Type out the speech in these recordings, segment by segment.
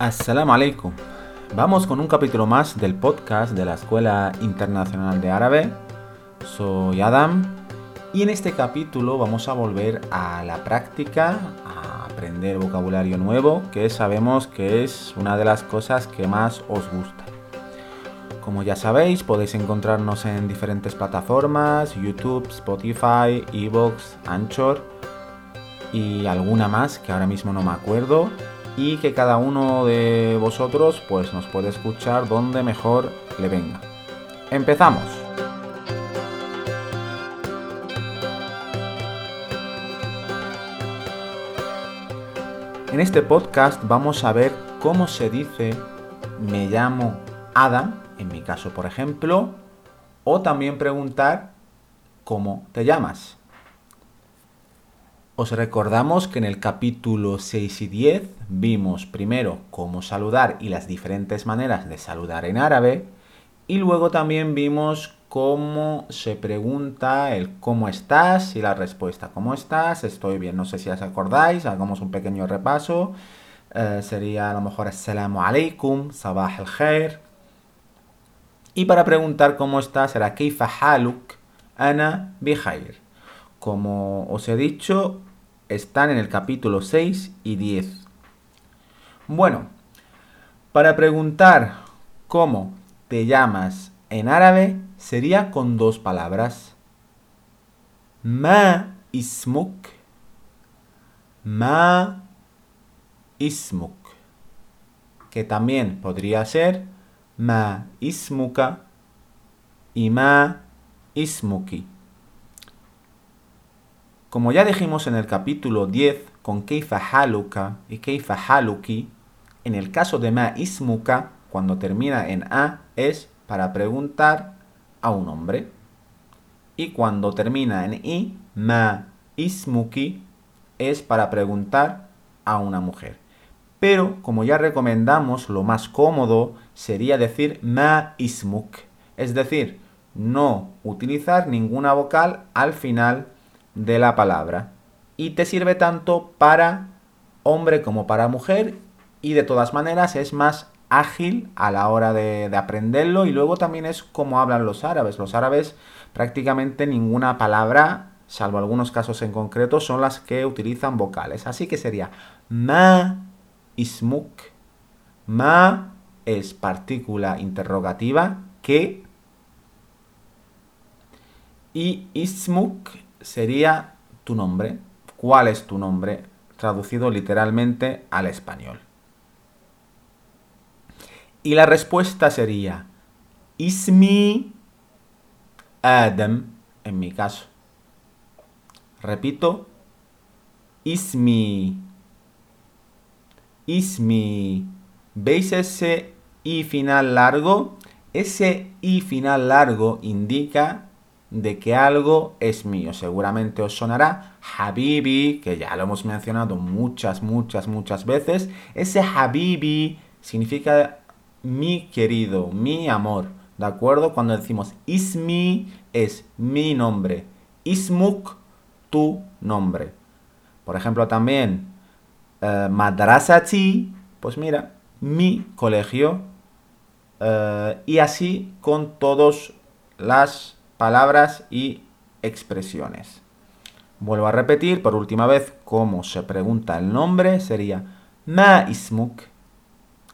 Assalamu alaikum. Vamos con un capítulo más del podcast de la Escuela Internacional de Árabe. Soy Adam y en este capítulo vamos a volver a la práctica, a aprender vocabulario nuevo, que sabemos que es una de las cosas que más os gusta. Como ya sabéis, podéis encontrarnos en diferentes plataformas, YouTube, Spotify, Evox, Anchor y alguna más que ahora mismo no me acuerdo y que cada uno de vosotros pues nos puede escuchar donde mejor le venga. Empezamos. En este podcast vamos a ver cómo se dice me llamo Adam, en mi caso por ejemplo, o también preguntar cómo te llamas. Os recordamos que en el capítulo 6 y 10 vimos primero cómo saludar y las diferentes maneras de saludar en árabe y luego también vimos cómo se pregunta el cómo estás y la respuesta cómo estás, estoy bien, no sé si os acordáis, hagamos un pequeño repaso. Eh, sería a lo mejor assalamu alaikum, sabah al khair. Y para preguntar cómo estás será keifa haluk, ana bihair. Como os he dicho, están en el capítulo 6 y 10. Bueno, para preguntar cómo te llamas en árabe sería con dos palabras. Ma ismuk. Ma ismuk. Que también podría ser ma ismuka y ma ismuki. Como ya dijimos en el capítulo 10 con Keifa Haluka y Keifa Haluki, en el caso de Ma Ismuka, cuando termina en A, es para preguntar a un hombre. Y cuando termina en I, Ma Ismuki, es para preguntar a una mujer. Pero, como ya recomendamos, lo más cómodo sería decir Ma Ismuk, es decir, no utilizar ninguna vocal al final de la palabra y te sirve tanto para hombre como para mujer y de todas maneras es más ágil a la hora de, aprenderlo y luego también es como hablan los árabes. Los árabes prácticamente ninguna palabra, salvo algunos casos en concreto, son las que utilizan vocales. Así que sería ma ismuk. Ma es partícula interrogativa que y ismuk sería tu nombre. ¿Cuál es tu nombre? Traducido literalmente al español. Y la respuesta sería Ismi Adam, en mi caso. Repito, Ismi. Ismi. ¿Veis ese i final largo? Ese i final largo indica de que algo es mío. Seguramente os sonará Habibi, que ya lo hemos mencionado muchas, muchas, muchas veces. Ese Habibi significa mi querido, mi amor. ¿De acuerdo? Cuando decimos Ismi es mi nombre. Ismuk, tu nombre. Por ejemplo, también uh, Madrasati, pues mira, mi colegio. Eh, y así con todas las palabras y expresiones. Vuelvo a repetir por última vez cómo se pregunta el nombre. Sería Ma ismuk.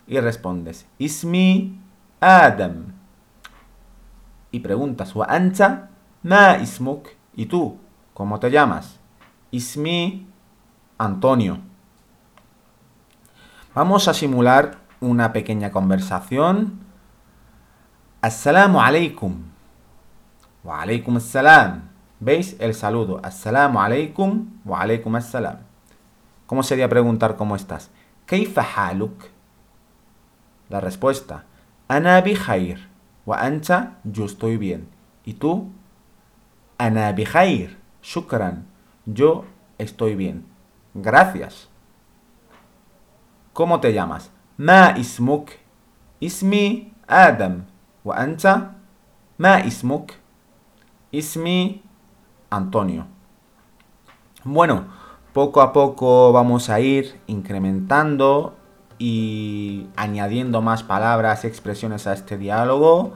Y respondes Ismi Adam. Y preguntas Wa anta Ma ismuk. ¿Y tú? ¿Cómo te llamas? Ismi Antonio. Vamos a simular una pequeña conversación. Assalamu alaikum. Wa alaikum assalam. ¿Veis el saludo? Assalamu alaikum wa alaikum assalam. ¿Cómo sería preguntar cómo estás? ¿Kaifa haluk? La respuesta. Ana bihair. Wa anta, yo estoy bien. ¿Y tú? Ana bihair. Shukran. Yo estoy bien. Gracias. ¿Cómo te llamas? Ma ismuk. Ismi Adam. Wa anta? Ma ismuk. Ismi Antonio. Bueno, poco a poco vamos a ir incrementando y añadiendo más palabras y expresiones a este diálogo,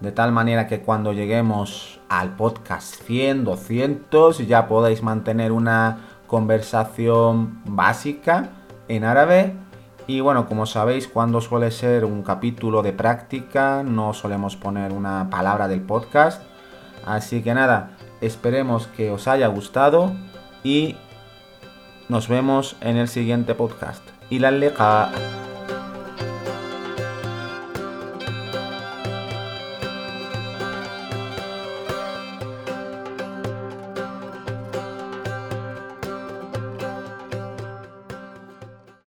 de tal manera que cuando lleguemos al podcast 100, 200, ya podáis mantener una conversación básica en árabe. Y bueno, como sabéis, cuando suele ser un capítulo de práctica, no solemos poner una palabra del podcast. Así que nada, esperemos que os haya gustado y nos vemos en el siguiente podcast. Y la leqa.